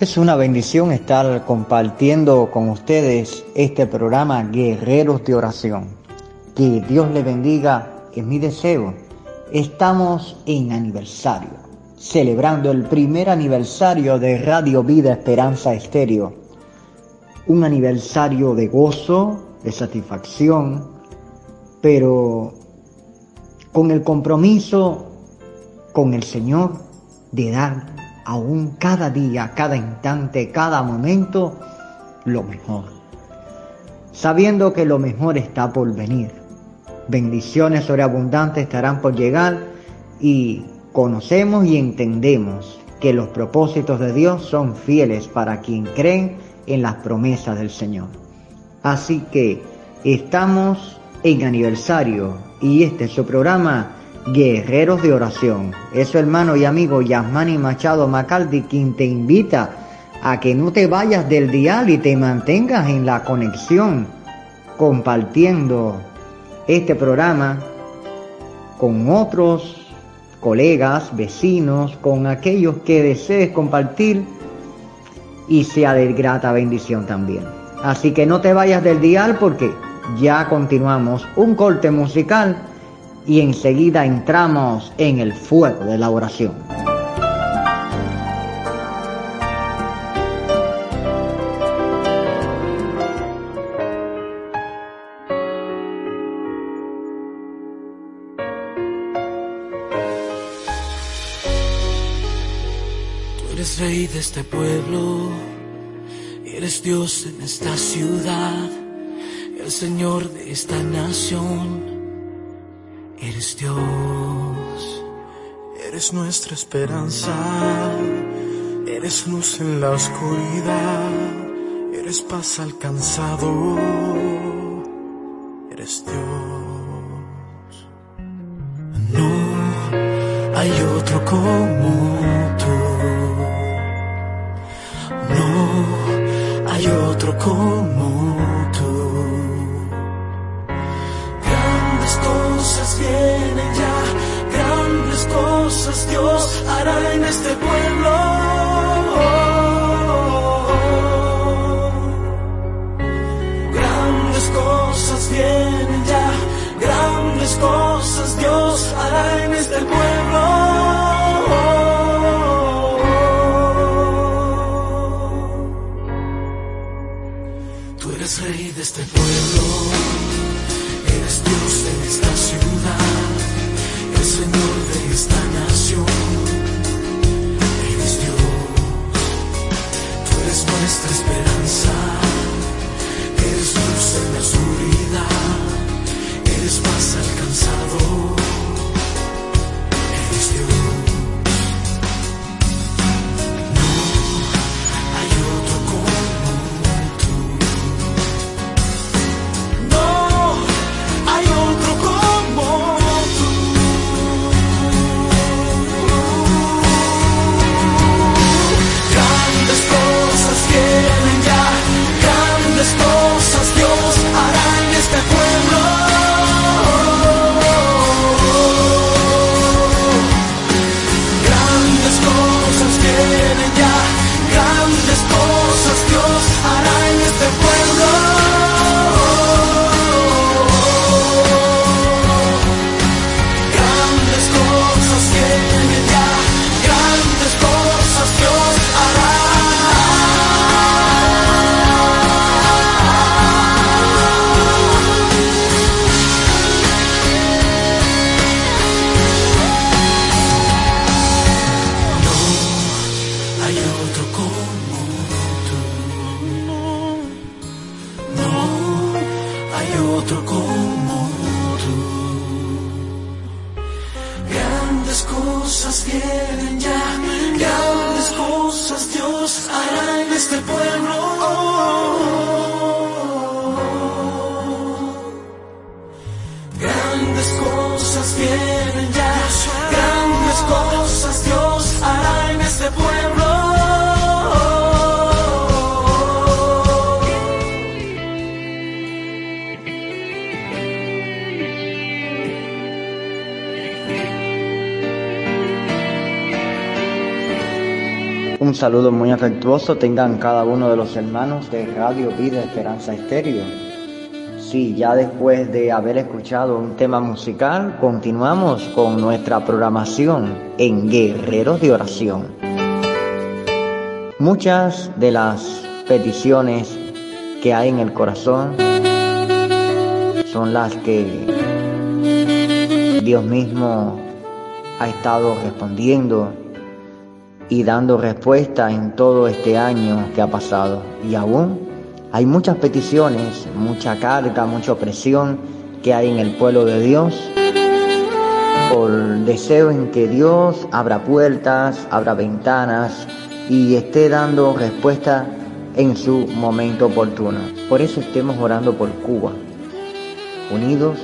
Es una bendición estar compartiendo con ustedes este programa Guerreros de Oración. Que Dios le bendiga, es mi deseo. Estamos en aniversario, celebrando el primer aniversario de Radio Vida Esperanza Estéreo. Un aniversario de gozo, de satisfacción, pero con el compromiso con el Señor de dar aún cada día, cada instante, cada momento, lo mejor. Sabiendo que lo mejor está por venir. Bendiciones sobreabundantes estarán por llegar y conocemos y entendemos que los propósitos de Dios son fieles para quien creen en las promesas del Señor. Así que estamos en aniversario y este es su programa Guerreros de Oración. Es su hermano y amigo Yasmani Machado Macaldi quien te invita a que no te vayas del dial y te mantengas en la conexión compartiendo este programa con otros colegas, vecinos, con aquellos que desees compartir y sea de grata bendición también. Así que no te vayas del dial porque ya continuamos un corte musical y enseguida entramos en el fuego de la oración. Tú eres rey de este pueblo, eres Dios en esta ciudad, el Señor de esta nación Eres Dios, eres nuestra esperanza, eres luz en la oscuridad, eres paz alcanzado, eres Dios. No hay otro como tú, no hay otro como vienen saludo muy afectuoso tengan cada uno de los hermanos de Radio Vida Esperanza Estéreo. Sí, ya después de haber escuchado un tema musical, continuamos con nuestra programación en Guerreros de Oración. Muchas de las peticiones que hay en el corazón son las que Dios mismo ha estado respondiendo y dando respuesta en todo este año que ha pasado. Y aún hay muchas peticiones, mucha carga, mucha opresión que hay en el pueblo de Dios por deseo en que Dios abra puertas, abra ventanas y esté dando respuesta en su momento oportuno. Por eso estemos orando por Cuba. Unidos,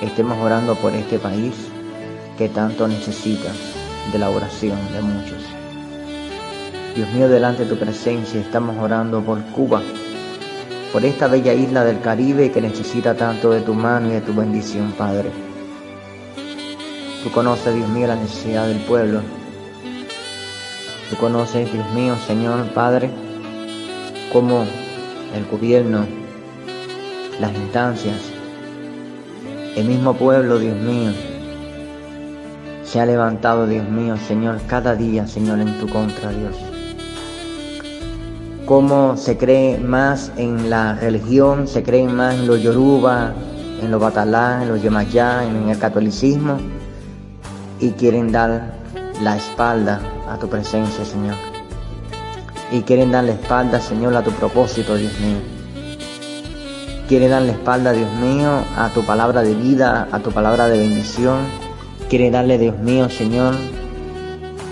estemos orando por este país que tanto necesita de la oración de muchos. Dios mío, delante de tu presencia estamos orando por Cuba, por esta bella isla del Caribe que necesita tanto de tu mano y de tu bendición, Padre. Tú conoces, Dios mío, la necesidad del pueblo. Tú conoces, Dios mío, Señor, Padre, cómo el gobierno, las instancias, el mismo pueblo, Dios mío, se ha levantado, Dios mío, Señor, cada día, Señor, en tu contra, Dios. Cómo se cree más en la religión, se cree más en los yoruba, en los batalá, en los yemayá, en el catolicismo, y quieren dar la espalda a tu presencia, Señor. Y quieren dar la espalda, Señor, a tu propósito, Dios mío. Quieren dar la espalda, Dios mío, a tu palabra de vida, a tu palabra de bendición quiere darle, Dios mío, Señor,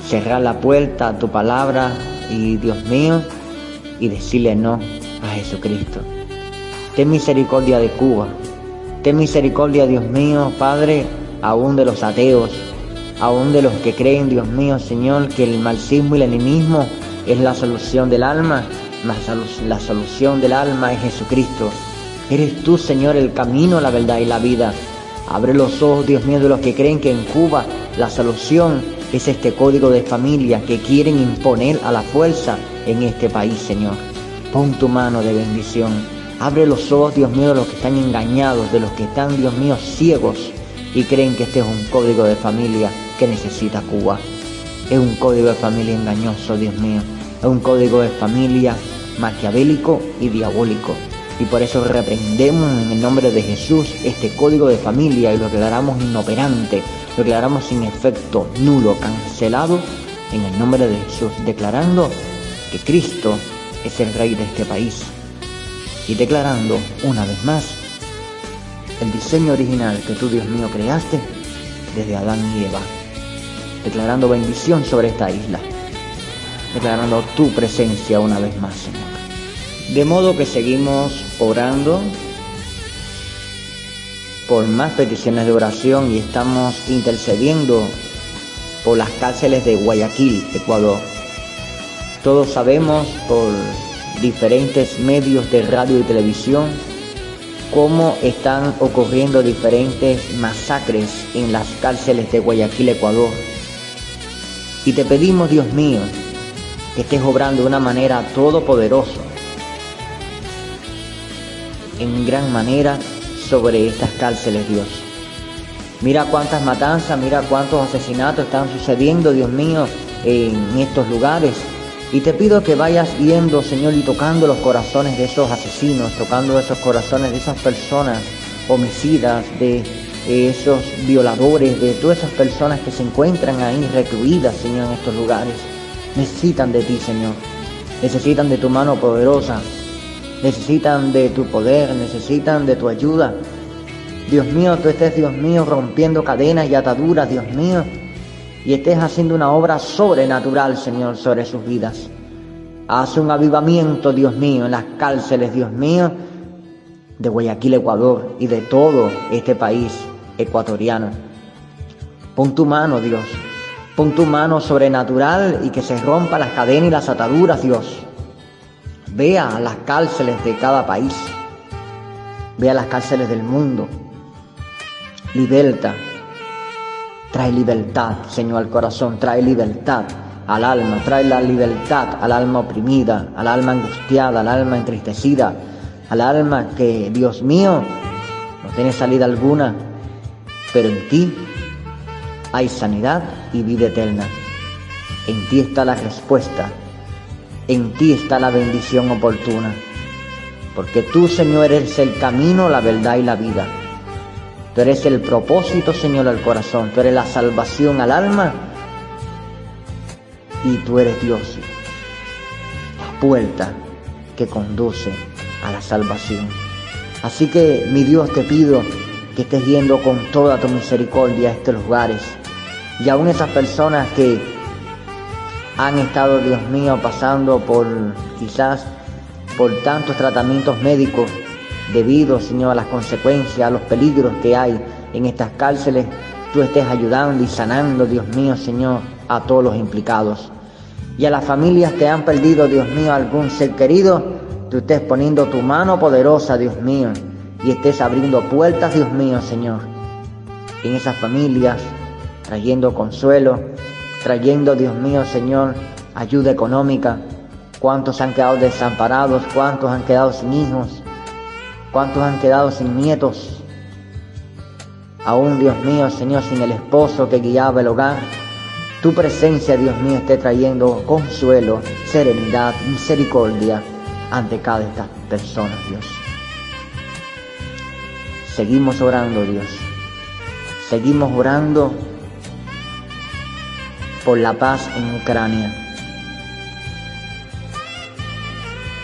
cerrar la puerta a tu palabra y, Dios mío, y decirle no a Jesucristo. Ten misericordia de Cuba. Ten misericordia, Dios mío, Padre, aún de los ateos, aún de los que creen, Dios mío, Señor, que el marxismo y el enemismo es la solución del alma, más la solución del alma es Jesucristo. Eres tú, Señor, el camino, la verdad y la vida. Abre los ojos, Dios mío, de los que creen que en Cuba la solución es este código de familia que quieren imponer a la fuerza en este país, Señor. Pon tu mano de bendición. Abre los ojos, Dios mío, de los que están engañados, de los que están, Dios mío, ciegos y creen que este es un código de familia que necesita Cuba. Es un código de familia engañoso, Dios mío. Es un código de familia maquiavélico y diabólico y por eso reprendemos en el nombre de Jesús este código de familia y lo declaramos inoperante, lo declaramos sin efecto, nulo, cancelado en el nombre de Jesús, declarando que Cristo es el rey de este país y declarando una vez más el diseño original que tú, Dios mío, creaste desde Adán y Eva, declarando bendición sobre esta isla, declarando tu presencia una vez más, Señor. De modo que seguimos orando por más peticiones de oración y estamos intercediendo por las cárceles de Guayaquil, Ecuador. Todos sabemos por diferentes medios de radio y televisión cómo están ocurriendo diferentes masacres en las cárceles de Guayaquil, Ecuador. Y te pedimos, Dios mío, que estés obrando de una manera todopoderosa en gran manera sobre estas cárceles, Dios. Mira cuántas matanzas, mira cuántos asesinatos están sucediendo, Dios mío, en estos lugares. Y te pido que vayas yendo, Señor, y tocando los corazones de esos asesinos, tocando esos corazones de esas personas homicidas, de esos violadores, de todas esas personas que se encuentran ahí recluidas, Señor, en estos lugares. Necesitan de ti, Señor. Necesitan de tu mano poderosa necesitan de tu poder, necesitan de tu ayuda. Dios mío, tú estés, Dios mío, rompiendo cadenas y ataduras, Dios mío, y estés haciendo una obra sobrenatural, Señor, sobre sus vidas. Haz un avivamiento, Dios mío, en las cárceles, Dios mío, de Guayaquil, Ecuador, y de todo este país ecuatoriano. Pon tu mano, Dios. Pon tu mano sobrenatural y que se rompa las cadenas y las ataduras, Dios. Vea las cárceles de cada país. Vea las cárceles del mundo. Liberta. Trae libertad, Señor, al corazón. Trae libertad al alma, trae la libertad al alma oprimida, al alma angustiada, al alma entristecida, al alma que, Dios mío, no tiene salida alguna, pero en ti hay sanidad y vida eterna. En ti está la respuesta, en ti está la bendición oportuna, porque tú, Señor, eres el camino, la verdad y la vida. Tú eres el propósito, Señor, al corazón, tú eres la salvación al alma y tú eres Dios, la puerta que conduce a la salvación. Así que, mi Dios, te pido que estés yendo con toda tu misericordia estos lugares. Y aún esas personas que han estado, Dios mío, pasando por quizás por tantos tratamientos médicos debido, Señor, a las consecuencias, a los peligros que hay en estas cárceles, tú estés ayudando y sanando, Dios mío, Señor, a todos los implicados. Y a las familias que han perdido, Dios mío, algún ser querido, tú estés poniendo tu mano poderosa, Dios mío, y estés abriendo puertas, Dios mío, Señor, en esas familias, trayendo consuelo, trayendo, Dios mío, Señor, ayuda económica. ¿Cuántos han quedado desamparados? ¿Cuántos han quedado sin hijos? ¿Cuántos han quedado sin nietos? Aún, Dios mío, Señor, sin el esposo que guiaba el hogar. Tu presencia, Dios mío, esté trayendo consuelo, serenidad, misericordia ante cada de estas personas, Dios. Seguimos orando, Dios. Seguimos orando la paz en Ucrania.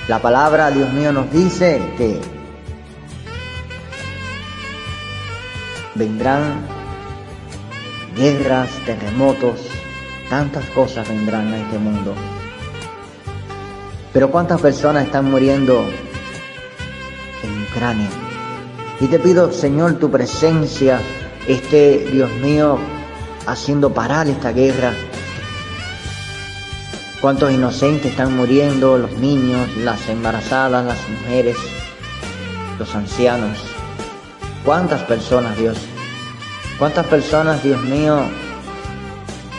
La palabra, Dios mío, nos dice que vendrán guerras, terremotos, tantas cosas vendrán a este mundo. Pero ¿cuántas personas están muriendo en Ucrania? Y te pido, Señor, tu presencia esté, Dios mío, haciendo parar esta guerra. Cuántos inocentes están muriendo, los niños, las embarazadas, las mujeres, los ancianos. ¿Cuántas personas, Dios? ¿Cuántas personas, Dios mío,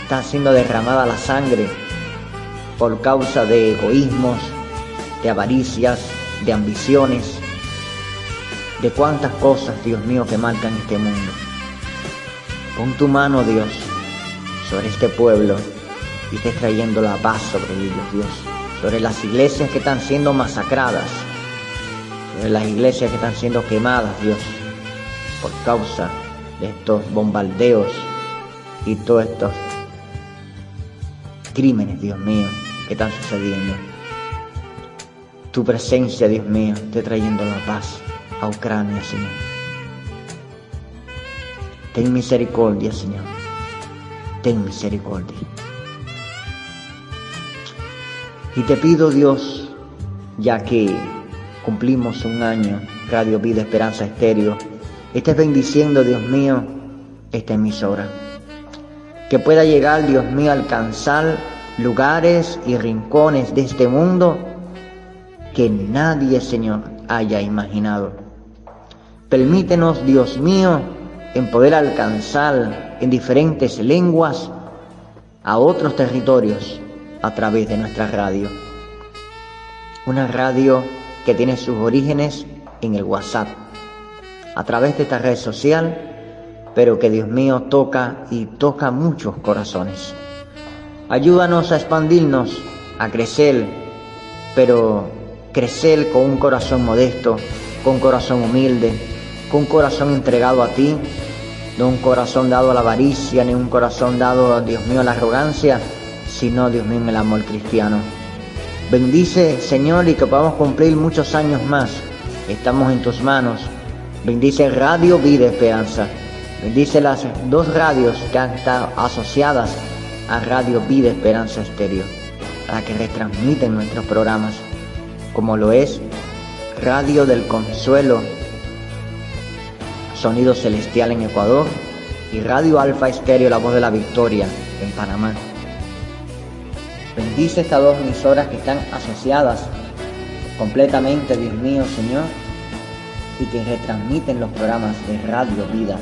están siendo derramada la sangre por causa de egoísmos, de avaricias, de ambiciones, de cuántas cosas, Dios mío, que marcan este mundo? Pon tu mano, Dios, sobre este pueblo y estés trayendo la paz sobre ellos, Dios. Sobre las iglesias que están siendo masacradas, sobre las iglesias que están siendo quemadas, Dios, por causa de estos bombardeos y todos estos crímenes, Dios mío, que están sucediendo. Tu presencia, Dios mío, esté trayendo la paz a Ucrania, Señor. Ten misericordia, Señor. Ten misericordia. Y te pido, Dios, ya que cumplimos un año, Radio Vida Esperanza Estéreo, estés bendiciendo, Dios mío, esta emisora. Que pueda llegar, Dios mío, a alcanzar lugares y rincones de este mundo que nadie, Señor, haya imaginado. Permítenos, Dios mío, en poder alcanzar en diferentes lenguas a otros territorios a través de nuestra radio. Una radio que tiene sus orígenes en el WhatsApp, a través de esta red social, pero que Dios mío toca y toca muchos corazones. Ayúdanos a expandirnos, a crecer, pero crecer con un corazón modesto, con un corazón humilde, con un corazón entregado a ti, no un corazón dado a la avaricia, ni un corazón dado, Dios mío, a la arrogancia, sino, Dios mío, en el amor cristiano. Bendice, Señor, y que podamos cumplir muchos años más. Estamos en tus manos. Bendice Radio Vida Esperanza. Bendice las dos radios que han estado asociadas a Radio Vida Esperanza Estéreo, para que retransmiten nuestros programas, como lo es Radio del Consuelo Sonido Celestial en Ecuador y Radio Alfa Estéreo La Voz de la Victoria en Panamá. Bendice estas dos emisoras que están asociadas completamente, Dios mío, Señor, y que retransmiten los programas de Radio Vida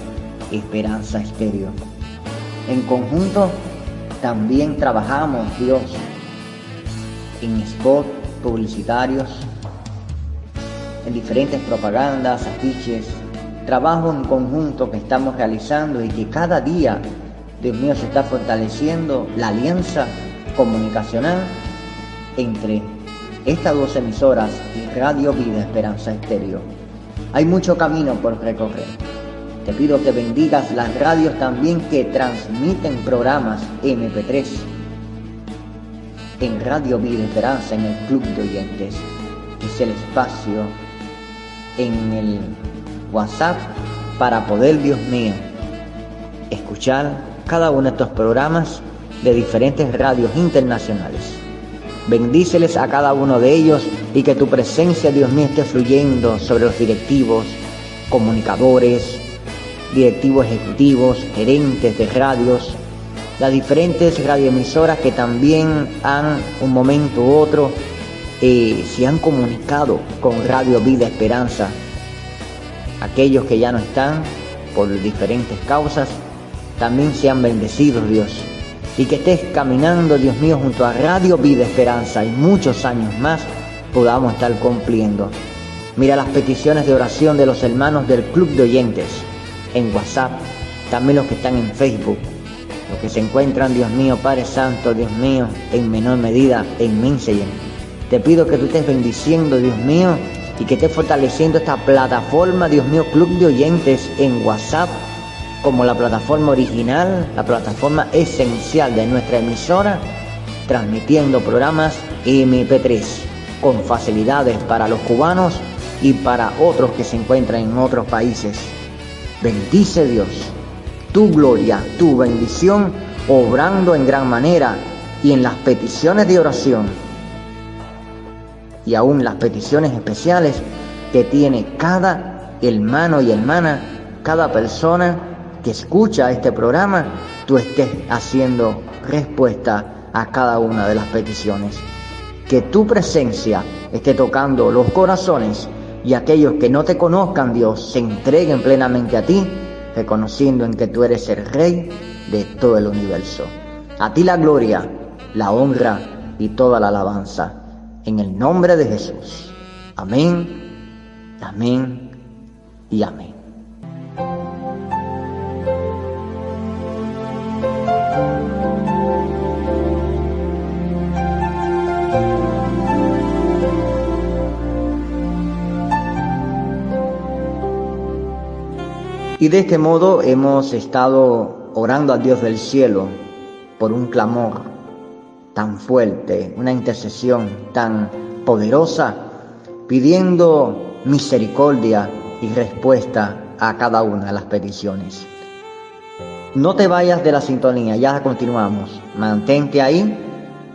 Esperanza Estéreo. En conjunto, también trabajamos, Dios, en spot publicitarios, en diferentes propagandas, afiches, trabajo en conjunto que estamos realizando y que cada día, Dios mío, se está fortaleciendo la alianza comunicacional entre estas dos emisoras y Radio Vida Esperanza Estéreo. Hay mucho camino por recorrer. Te pido que bendigas las radios también que transmiten programas MP3 en Radio Vida Esperanza, en el Club de Oyentes, que es el espacio en el WhatsApp para poder, Dios mío, escuchar cada uno de estos programas de diferentes radios internacionales. Bendíceles a cada uno de ellos y que tu presencia, Dios mío, esté fluyendo sobre los directivos, comunicadores, directivos ejecutivos, gerentes de radios, las diferentes radioemisoras que también han un momento u otro eh, se han comunicado con Radio Vida Esperanza. Aquellos que ya no están por diferentes causas, también sean bendecidos, Dios. Y que estés caminando, Dios mío, junto a Radio Vida Esperanza y muchos años más podamos estar cumpliendo. Mira las peticiones de oración de los hermanos del Club de Oyentes en WhatsApp, también los que están en Facebook, los que se encuentran, Dios mío, Padre Santo, Dios mío, en menor medida en Messenger. Te pido que tú estés bendiciendo, Dios mío, y que estés fortaleciendo esta plataforma, Dios mío, Club de Oyentes en WhatsApp, como la plataforma original, la plataforma esencial de nuestra emisora, transmitiendo programas MP3 con facilidades para los cubanos y para otros que se encuentran en otros países. Bendice Dios, tu gloria, tu bendición, obrando en gran manera y en las peticiones de oración y aún las peticiones especiales que tiene cada hermano y hermana, cada persona que escucha este programa, tú estés haciendo respuesta a cada una de las peticiones. Que tu presencia esté tocando los corazones y aquellos que no te conozcan, Dios, se entreguen plenamente a ti, reconociendo en que tú eres el Rey de todo el universo. A ti la gloria, la honra y toda la alabanza. En el nombre de Jesús. Amén, amén y amén. Y de este modo hemos estado orando a Dios del cielo por un clamor tan fuerte, una intercesión tan poderosa, pidiendo misericordia y respuesta a cada una de las peticiones. No te vayas de la sintonía, ya continuamos. Mantente ahí.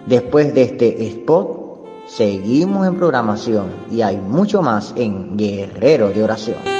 Después de este spot, seguimos en programación y hay mucho más en Guerrero de Oración.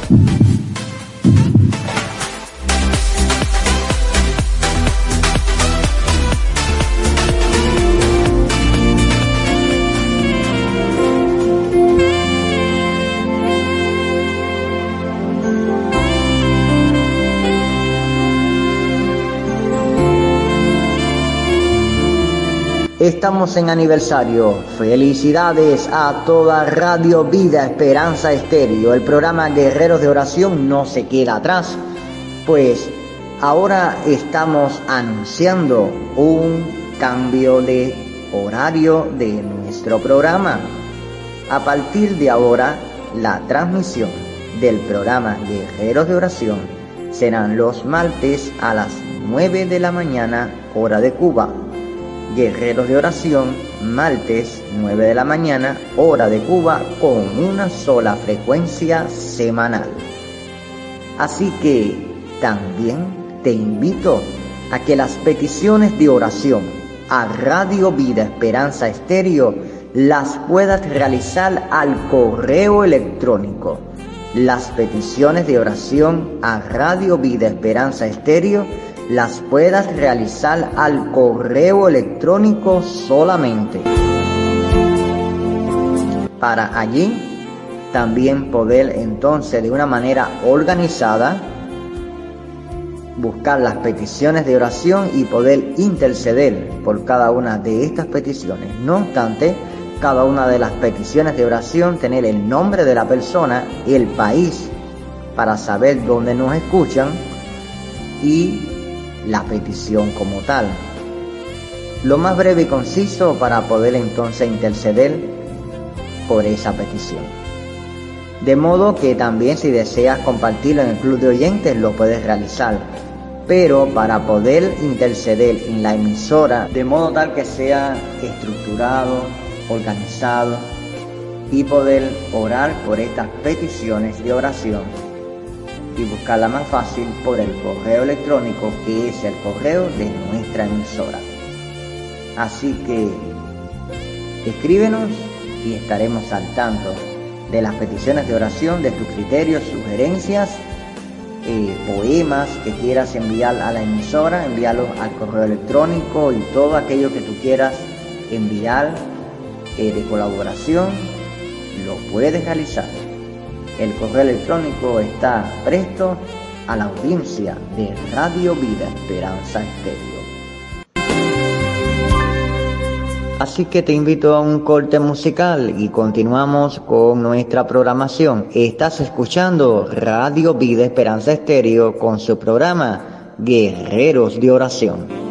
Estamos en aniversario. Felicidades a toda Radio Vida Esperanza Estéreo. El programa Guerreros de Oración no se queda atrás, pues ahora estamos anunciando un cambio de horario de nuestro programa. A partir de ahora, la transmisión del programa Guerreros de Oración serán los martes a las 9 de la mañana, hora de Cuba Guerreros de Oración, martes 9 de la mañana, hora de Cuba, con una sola frecuencia semanal. Así que también te invito a que las peticiones de oración a Radio Vida Esperanza Estéreo las puedas realizar al correo electrónico. Las peticiones de oración a Radio Vida Esperanza Estéreo las puedas realizar al correo electrónico solamente. Para allí también poder entonces de una manera organizada buscar las peticiones de oración y poder interceder por cada una de estas peticiones. No obstante, cada una de las peticiones de oración tener el nombre de la persona, el país, para saber dónde nos escuchan y la petición como tal. Lo más breve y conciso para poder entonces interceder por esa petición. De modo que también si deseas compartirlo en el club de oyentes lo puedes realizar. Pero para poder interceder en la emisora de modo tal que sea estructurado, organizado y poder orar por estas peticiones de oración y buscarla más fácil por el correo electrónico que es el correo de nuestra emisora. Así que escríbenos y estaremos al tanto de las peticiones de oración, de tus criterios, sugerencias, eh, poemas que quieras enviar a la emisora, enviarlos al correo electrónico y todo aquello que tú quieras enviar eh, de colaboración, lo puedes realizar. El correo electrónico está presto a la audiencia de Radio Vida Esperanza Estéreo. Así que te invito a un corte musical y continuamos con nuestra programación. Estás escuchando Radio Vida Esperanza Estéreo con su programa Guerreros de Oración.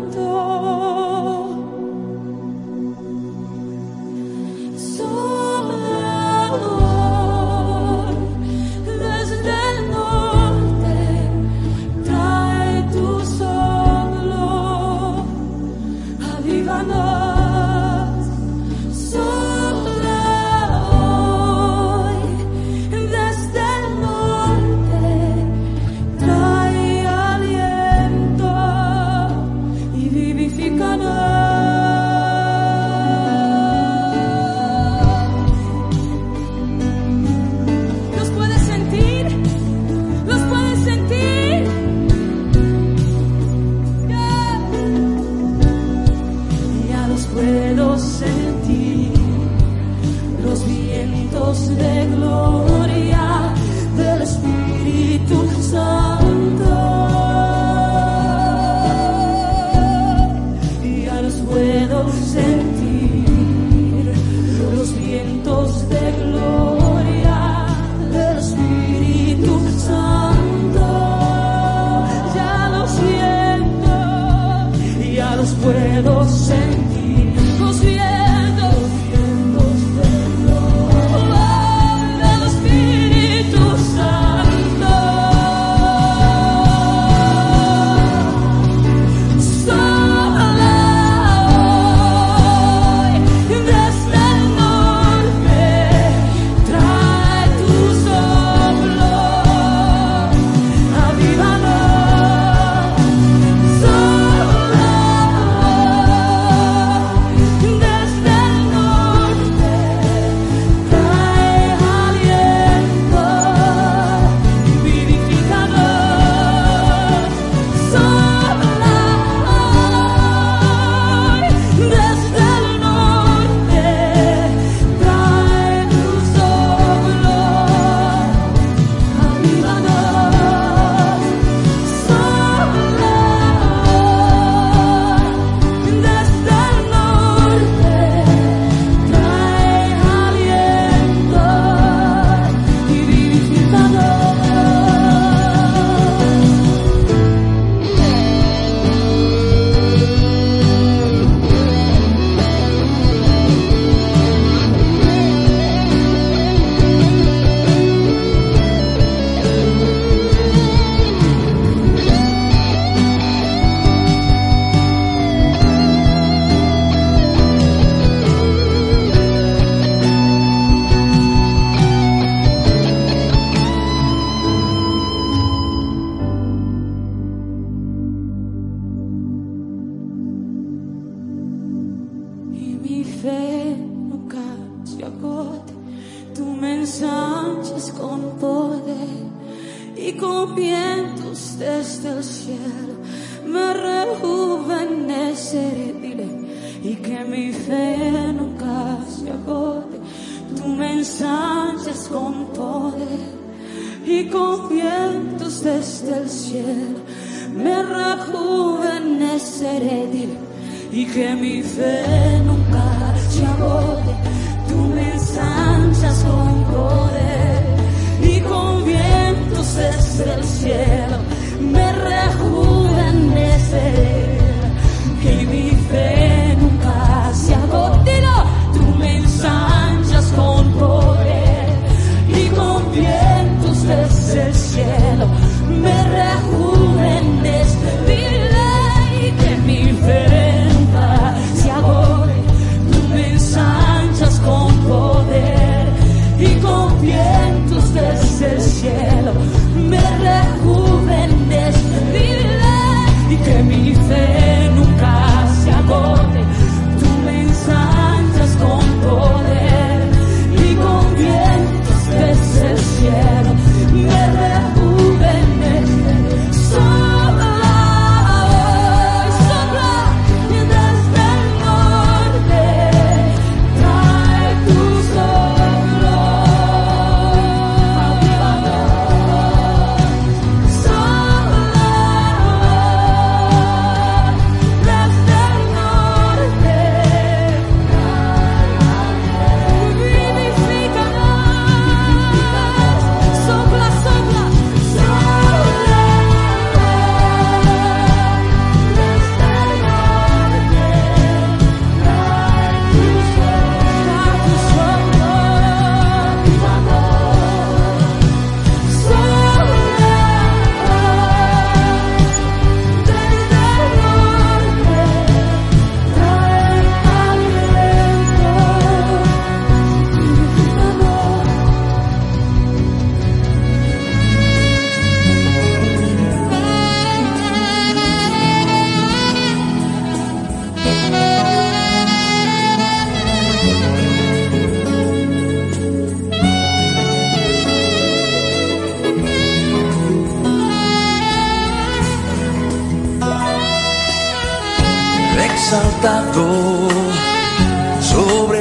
Ensanchas con poder y con vientos desde el cielo. Me rejuveneceré, y que mi fe nunca se agote. Tú me ensanchas con poder y con vientos desde el cielo. Me rejuveneceré,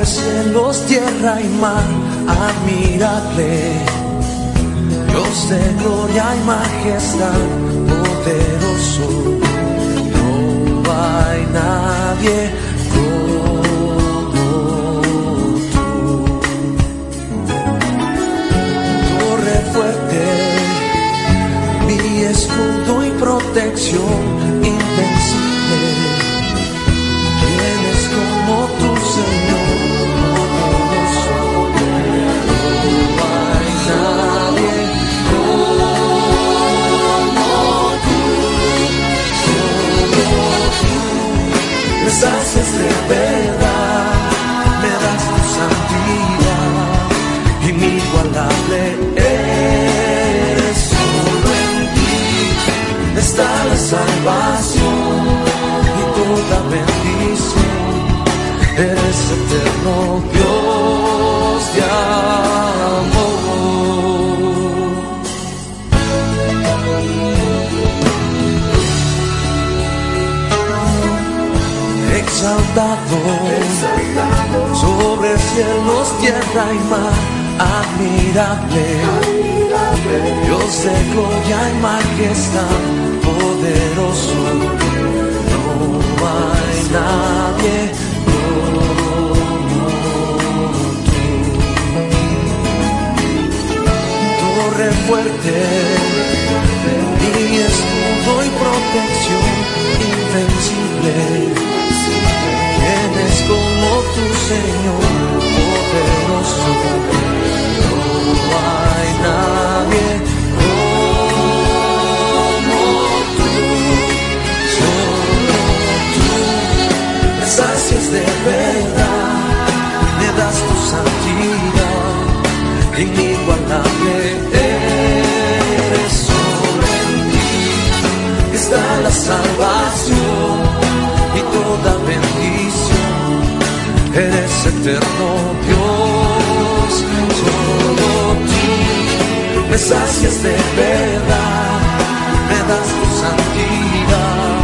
cielos, tierra y mar, admirable. Dios de gloria y majestad, poderoso. No hay nadie como tú. Torre fuerte, mi escudo y protección de verdad, me das tu santidad, inigualable eres solo en ti está la salvación y toda bendición. Eres eterno Dios de Exaltado, sobre cielos, tierra y mar, admirable. Dios de gloria y majestad, poderoso. No hay nadie como tú. Torre fuerte, mi escudo y protección invencible. ¿Quién es como tu Señor poderoso? No hay nadie como tú, solo tú me sacias de verdad, me das tu santidad, inigualable eres solo en ti está la salvación y toda. Eres eterno Dios, solo tú me sacias de verdad, me das tu santidad,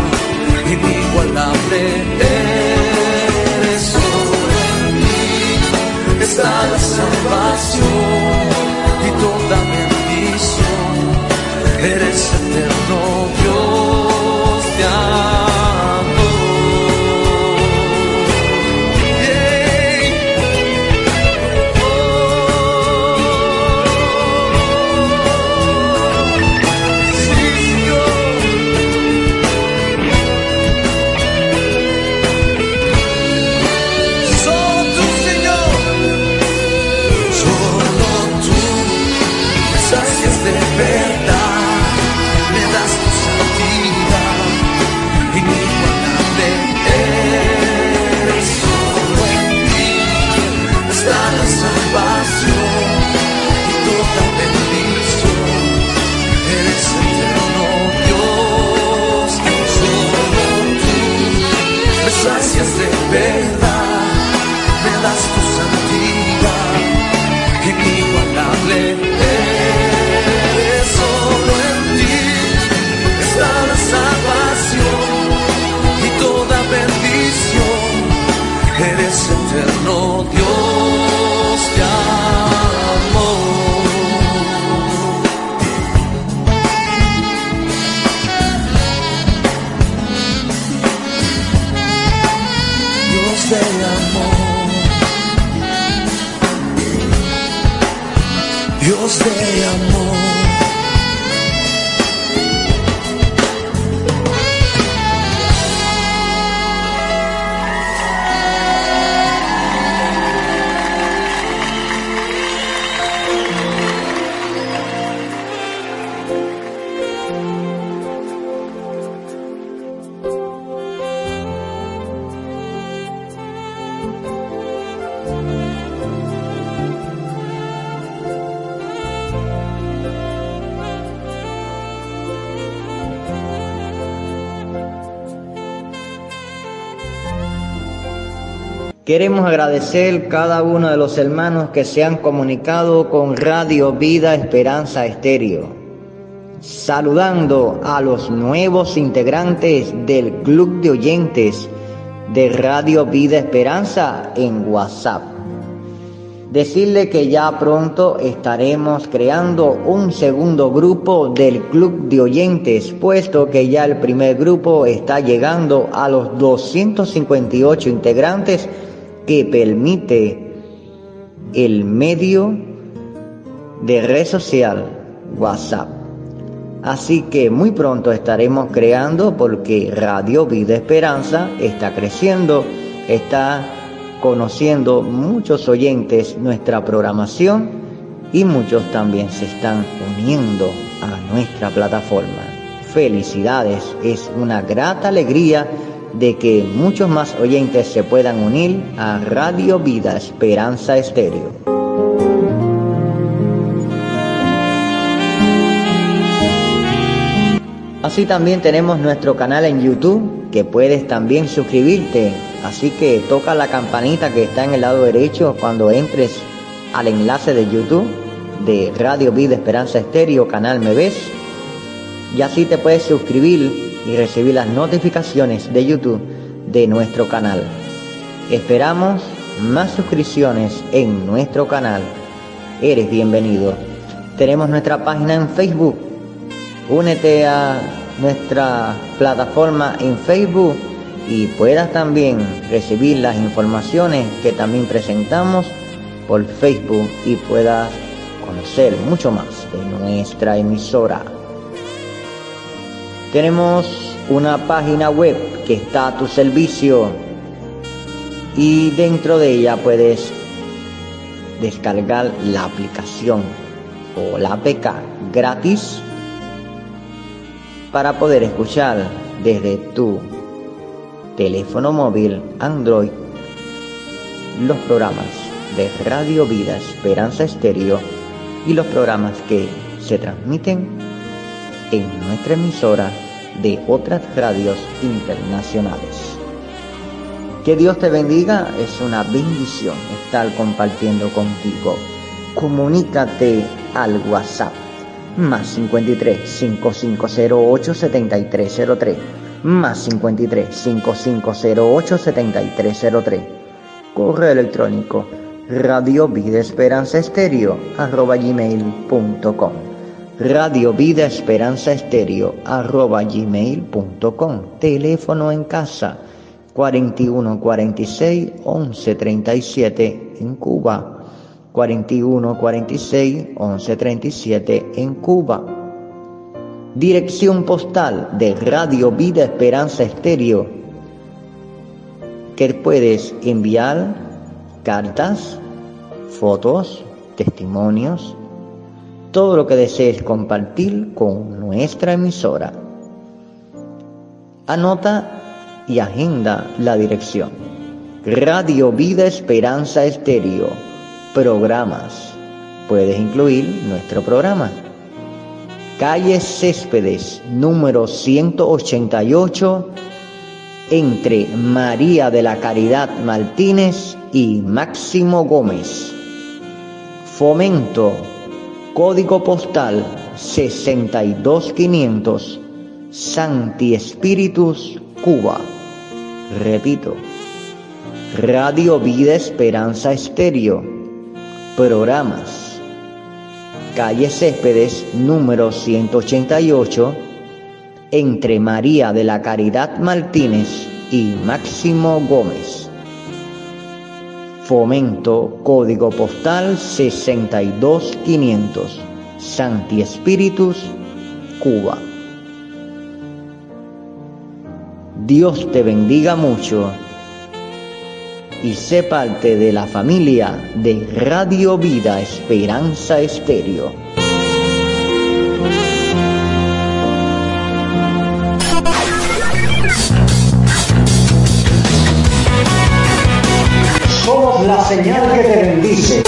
inigualable eres solo en ti, está la salvación y toda eterno Dios, te amo. Dios te amor. Dios te amor. Queremos agradecer cada uno de los hermanos que se han comunicado con Radio Vida Esperanza Estéreo. Saludando a los nuevos integrantes del Club de Oyentes de Radio Vida Esperanza en WhatsApp. Decirle que ya pronto estaremos creando un segundo grupo del Club de Oyentes, puesto que ya el primer grupo está llegando a los 258 integrantes que permite el medio de red social WhatsApp. Así que muy pronto estaremos creando porque Radio Vida Esperanza está creciendo, está conociendo muchos oyentes nuestra programación y muchos también se están uniendo a nuestra plataforma. Felicidades, es una grata alegría de que muchos más oyentes se puedan unir a Radio Vida Esperanza Estéreo. Así también tenemos nuestro canal en YouTube que puedes también suscribirte. Así que toca la campanita que está en el lado derecho cuando entres al enlace de YouTube de Radio Vida Esperanza Estéreo, canal Me Ves. Y así te puedes suscribir y recibir las notificaciones de YouTube de nuestro canal. Esperamos más suscripciones en nuestro canal. Eres bienvenido. Tenemos nuestra página en Facebook. Únete a nuestra plataforma en Facebook y puedas también recibir las informaciones que también presentamos por Facebook y puedas conocer mucho más de nuestra emisora. Tenemos una página web que está a tu servicio y dentro de ella puedes descargar la aplicación o la APK gratis para poder escuchar desde tu teléfono móvil Android los programas de Radio Vida Esperanza Estéreo y los programas que se transmiten en nuestra emisora de otras radios internacionales. Que Dios te bendiga, es una bendición estar compartiendo contigo. Comunícate al WhatsApp más 53 5508 7303 más 53 5508 7303 correo electrónico radio vida esperanza estéreo arroba gmail.com radio vida esperanza estéreo arroba gmail.com teléfono en casa 41 46 11 37 en Cuba 41 46 11 37 en Cuba. Dirección postal de Radio Vida Esperanza Estéreo que puedes enviar cartas, fotos, testimonios, todo lo que desees compartir con nuestra emisora. Anota y agenda la dirección. Radio Vida Esperanza Estéreo programas. Puedes incluir nuestro programa. Calle Céspedes, número 188, entre María de la Caridad Martínez y Máximo Gómez. Fomento, código postal 62500, Santi Espíritus, Cuba. Repito, Radio Vida Esperanza Estéreo programas. Calle Céspedes, número 188, entre María de la Caridad Martínez y Máximo Gómez. Fomento Código Postal 62500, Santi Espíritus, Cuba. Dios te bendiga mucho y sé parte de la familia de Radio Vida Esperanza Estéreo. Señal que te bendice.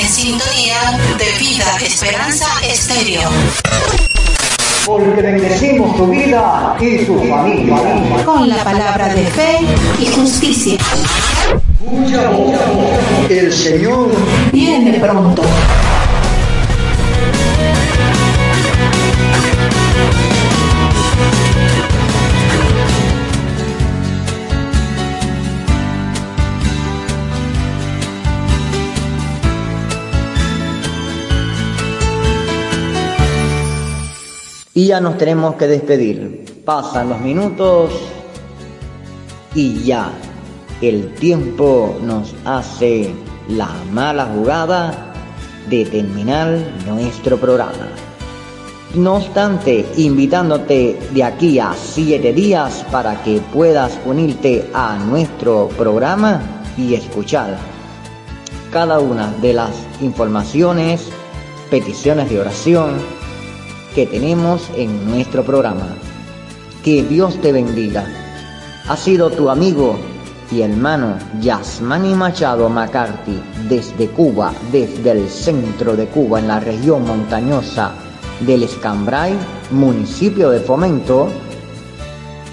en sintonía de Vida Esperanza Estéreo porque bendecimos tu vida y tu familia. Con la palabra de fe y justicia. El Señor viene pronto. Y ya nos tenemos que despedir. Pasan los minutos y ya el tiempo nos hace la mala jugada de terminar nuestro programa. No obstante, invitándote de aquí a siete días para que puedas unirte a nuestro programa y escuchar cada una de las informaciones, peticiones de oración, que tenemos en nuestro programa. Que Dios te bendiga. Ha sido tu amigo y hermano Yasmani Machado McCarthy desde Cuba, desde el centro de Cuba, en la región montañosa del Escambray, municipio de Fomento,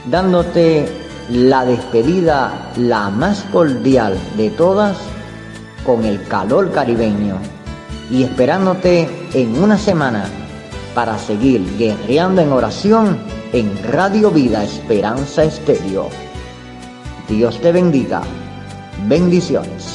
dándote la despedida la más cordial de todas con el calor caribeño y esperándote en una semana para seguir guerreando en oración en Radio Vida Esperanza Estéreo. Dios te bendiga. Bendiciones.